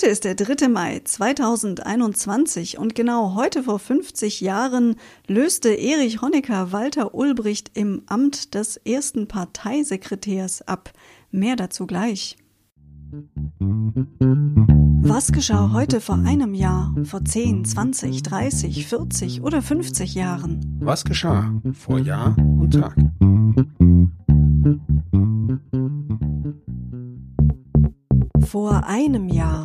Heute ist der 3. Mai 2021 und genau heute vor 50 Jahren löste Erich Honecker Walter Ulbricht im Amt des ersten Parteisekretärs ab. Mehr dazu gleich. Was geschah heute vor einem Jahr, vor 10, 20, 30, 40 oder 50 Jahren? Was geschah vor Jahr und Tag? Vor einem Jahr.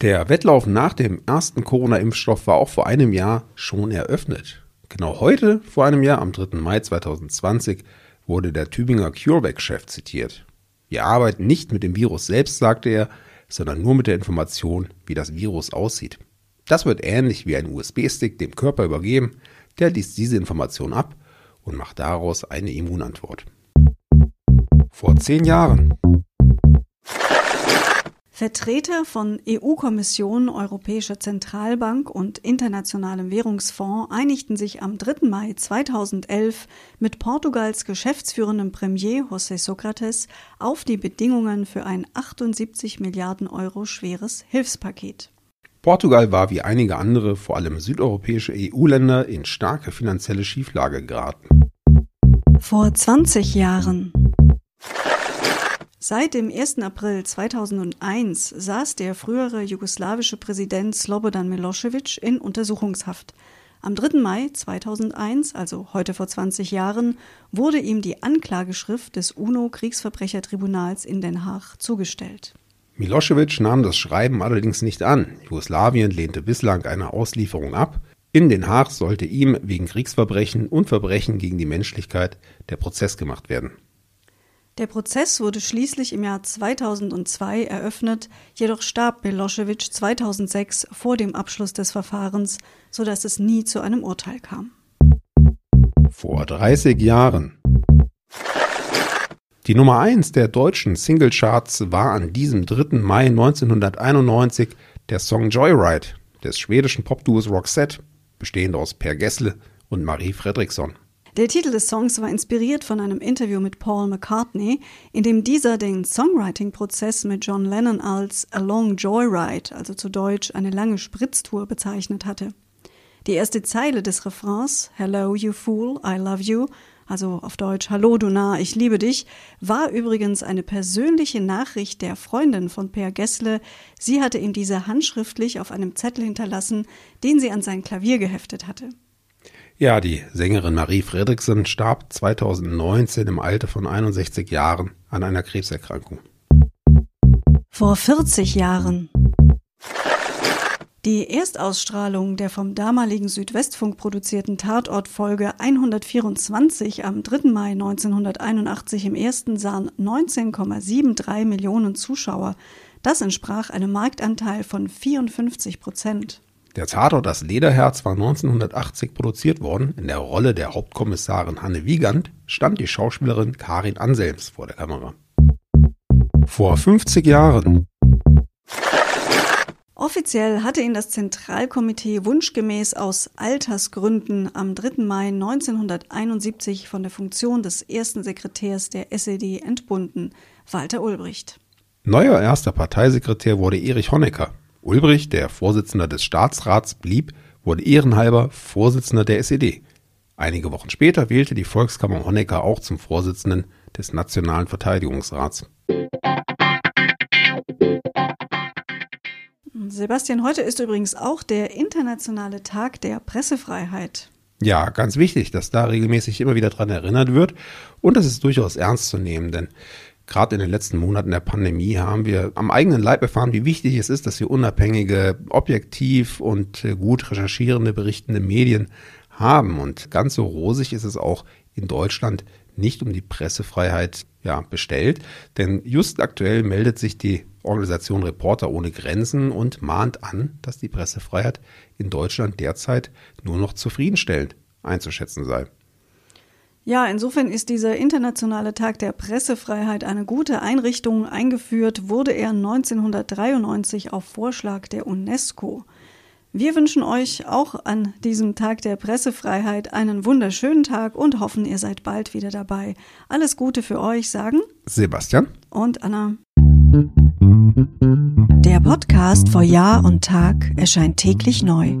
Der Wettlauf nach dem ersten Corona-Impfstoff war auch vor einem Jahr schon eröffnet. Genau heute, vor einem Jahr, am 3. Mai 2020, wurde der Tübinger CureVac-Chef zitiert. Wir arbeiten nicht mit dem Virus selbst, sagte er, sondern nur mit der Information, wie das Virus aussieht. Das wird ähnlich wie ein USB-Stick dem Körper übergeben, der liest diese Information ab und macht daraus eine Immunantwort. Vor zehn Jahren Vertreter von EU-Kommission, Europäischer Zentralbank und Internationalem Währungsfonds einigten sich am 3. Mai 2011 mit Portugals geschäftsführendem Premier José Socrates auf die Bedingungen für ein 78 Milliarden Euro schweres Hilfspaket. Portugal war wie einige andere, vor allem südeuropäische EU-Länder, in starke finanzielle Schieflage geraten. Vor 20 Jahren Seit dem 1. April 2001 saß der frühere jugoslawische Präsident Slobodan Milosevic in Untersuchungshaft. Am 3. Mai 2001, also heute vor 20 Jahren, wurde ihm die Anklageschrift des UNO-Kriegsverbrechertribunals in Den Haag zugestellt. Milosevic nahm das Schreiben allerdings nicht an. Jugoslawien lehnte bislang eine Auslieferung ab. In Den Haag sollte ihm wegen Kriegsverbrechen und Verbrechen gegen die Menschlichkeit der Prozess gemacht werden. Der Prozess wurde schließlich im Jahr 2002 eröffnet, jedoch starb Milosevic 2006 vor dem Abschluss des Verfahrens, sodass es nie zu einem Urteil kam. Vor 30 Jahren. Die Nummer 1 der deutschen Singlecharts war an diesem 3. Mai 1991 der Song Joyride des schwedischen Popduos Roxette, bestehend aus Per Gessle und Marie Fredriksson. Der Titel des Songs war inspiriert von einem Interview mit Paul McCartney, in dem dieser den Songwriting-Prozess mit John Lennon als A Long Joyride, also zu Deutsch eine lange Spritztour, bezeichnet hatte. Die erste Zeile des Refrains, Hello you fool, I love you, also auf Deutsch Hallo du Narr, ich liebe dich, war übrigens eine persönliche Nachricht der Freundin von Per Gessle. Sie hatte ihm diese handschriftlich auf einem Zettel hinterlassen, den sie an sein Klavier geheftet hatte. Ja, die Sängerin Marie Fredriksen starb 2019 im Alter von 61 Jahren an einer Krebserkrankung. Vor 40 Jahren. Die Erstausstrahlung der vom damaligen Südwestfunk produzierten Tatortfolge 124 am 3. Mai 1981 im ersten sahen 19,73 Millionen Zuschauer. Das entsprach einem Marktanteil von 54 Prozent. Der Tatort Das Lederherz war 1980 produziert worden. In der Rolle der Hauptkommissarin Hanne Wiegand stand die Schauspielerin Karin Anselms vor der Kamera. Vor 50 Jahren. Offiziell hatte ihn das Zentralkomitee wunschgemäß aus Altersgründen am 3. Mai 1971 von der Funktion des ersten Sekretärs der SED entbunden, Walter Ulbricht. Neuer erster Parteisekretär wurde Erich Honecker. Ulbrich, der Vorsitzender des Staatsrats blieb, wurde ehrenhalber Vorsitzender der SED. Einige Wochen später wählte die Volkskammer Honecker auch zum Vorsitzenden des Nationalen Verteidigungsrats. Sebastian, heute ist übrigens auch der internationale Tag der Pressefreiheit. Ja, ganz wichtig, dass da regelmäßig immer wieder dran erinnert wird. Und das ist durchaus ernst zu nehmen, denn Gerade in den letzten Monaten der Pandemie haben wir am eigenen Leib erfahren, wie wichtig es ist, dass wir unabhängige, objektiv und äh, gut recherchierende, berichtende Medien haben. Und ganz so rosig ist es auch in Deutschland nicht um die Pressefreiheit ja, bestellt. Denn just aktuell meldet sich die Organisation Reporter ohne Grenzen und mahnt an, dass die Pressefreiheit in Deutschland derzeit nur noch zufriedenstellend einzuschätzen sei. Ja, insofern ist dieser internationale Tag der Pressefreiheit eine gute Einrichtung. Eingeführt wurde er 1993 auf Vorschlag der UNESCO. Wir wünschen euch auch an diesem Tag der Pressefreiheit einen wunderschönen Tag und hoffen, ihr seid bald wieder dabei. Alles Gute für euch, sagen Sebastian und Anna. Der Podcast vor Jahr und Tag erscheint täglich neu.